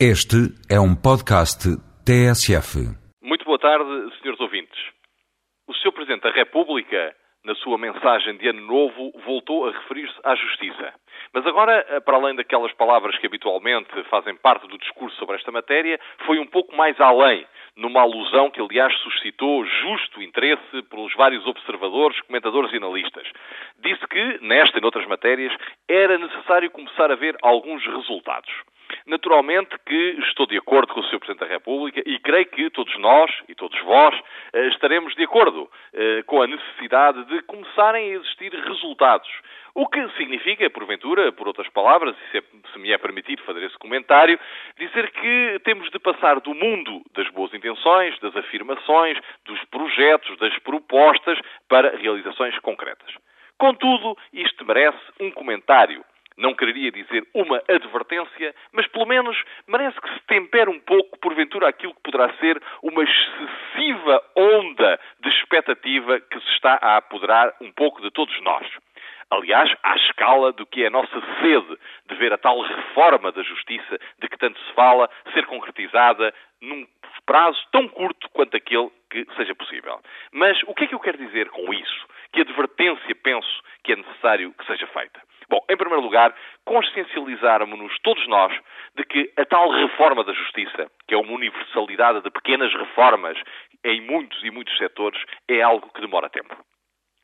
Este é um podcast TSF. Muito boa tarde, senhores ouvintes. O Sr. Presidente da República, na sua mensagem de Ano Novo, voltou a referir-se à justiça. Mas agora, para além daquelas palavras que habitualmente fazem parte do discurso sobre esta matéria, foi um pouco mais além, numa alusão que, aliás, suscitou justo interesse pelos vários observadores, comentadores e analistas. Disse que, nesta e noutras matérias, era necessário começar a ver alguns resultados. Naturalmente que estou de acordo com o Sr. Presidente da República e creio que todos nós e todos vós eh, estaremos de acordo eh, com a necessidade de começarem a existir resultados. O que significa, porventura, por outras palavras, e é, se me é permitido fazer esse comentário, dizer que temos de passar do mundo das boas intenções, das afirmações, dos projetos, das propostas, para realizações concretas. Contudo, isto merece um comentário não quereria dizer uma advertência, mas pelo menos merece que se tempere um pouco, porventura, aquilo que poderá ser uma excessiva onda de expectativa que se está a apoderar um pouco de todos nós. Aliás, à escala do que é a nossa sede de ver a tal reforma da justiça de que tanto se fala ser concretizada num prazo tão curto quanto aquele que seja possível. Mas o que é que eu quero dizer com isso? Que advertência penso que é necessário que seja feita? Bom, em primeiro lugar, consciencializarmos-nos todos nós de que a tal reforma da justiça, que é uma universalidade de pequenas reformas em muitos e muitos setores, é algo que demora tempo.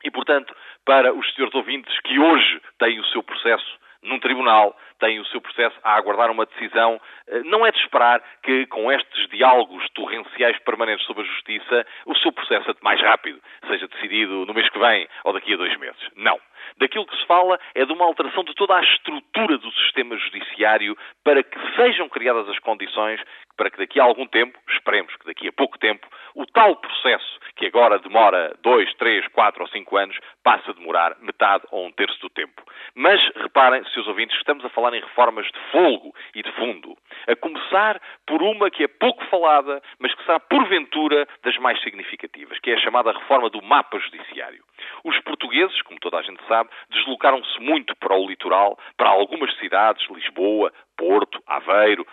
E, portanto, para os senhores ouvintes que hoje têm o seu processo num tribunal, têm o seu processo a aguardar uma decisão, eh, não é de esperar que, com estes diálogos torrenciais permanentes sobre a justiça, o seu processo mais rápido, seja decidido no mês que vem ou daqui a dois meses. Não. Daquilo que se fala é de uma alteração de toda a estrutura do sistema judiciário para que sejam criadas as condições para que daqui a algum tempo, esperemos que daqui a pouco tempo, o tal processo que agora demora dois, três, quatro ou cinco anos, passe a demorar metade ou um terço do tempo. Mas reparem, seus ouvintes, estamos a falar em reformas de folgo e de fundo. A começar por uma que é pouco falada, mas que será porventura das mais significativas, que é a chamada reforma do mapa judiciário. Os portugueses, como toda a gente sabe, deslocaram-se muito para o litoral, para algumas cidades, Lisboa, Porto, Aveiro,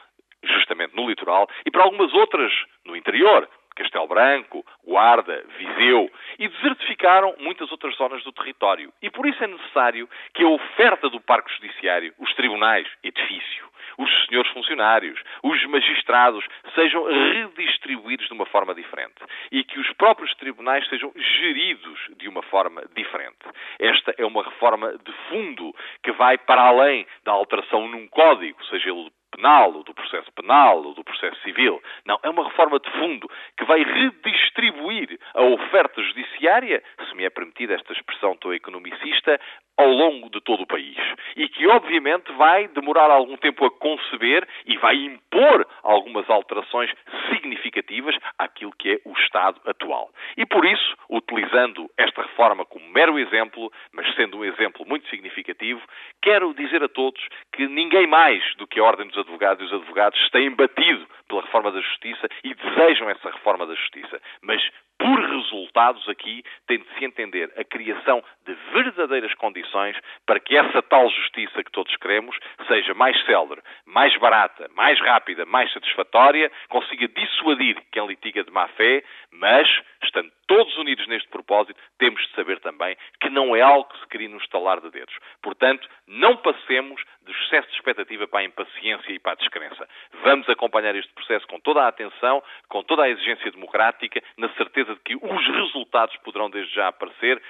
justamente no litoral, e para algumas outras no interior, Castelo Branco, Guarda, Viseu, e desertificaram muitas outras zonas do território. E por isso é necessário que a oferta do Parque Judiciário, os tribunais, edifício, os senhores funcionários, os magistrados, sejam redistribuídos de uma forma diferente e que os próprios tribunais sejam geridos de uma forma diferente. Esta é uma reforma de fundo que vai para além da alteração num código, seja ele penal, ou do processo penal, ou do processo civil. Não, é uma reforma de fundo que vai redistribuir a oferta judiciária, se me é permitida esta expressão tão economicista, ao longo de todo o país. E que, obviamente, vai demorar algum tempo a conceber e vai impor algumas alterações significativas àquilo que é o Estado atual. E por isso, utilizando esta reforma como mero exemplo, mas sendo um exemplo muito significativo, quero dizer a todos que ninguém mais do que a Ordem dos Advogados e os advogados têm batido pela reforma da Justiça e desejam essa reforma da Justiça. Mas por resultados aqui tem de se entender a criação de verdadeiras condições para que essa tal justiça que todos queremos seja mais célere, mais barata, mais rápida, mais satisfatória, consiga dissuadir quem litiga de má fé, mas, estando todos unidos neste propósito, temos de saber também que não é algo que se cria no estalar de dedos. Portanto, não passemos do excesso de expectativa para a impaciência e para a descrença. Vamos acompanhar este processo com toda a atenção, com toda a exigência democrática, na certeza de que os resultados poderão desde já aparecer,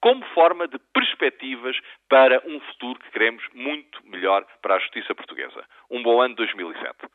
como forma de perspectivas para um futuro que queremos muito melhor para a justiça portuguesa. Um bom ano 2007.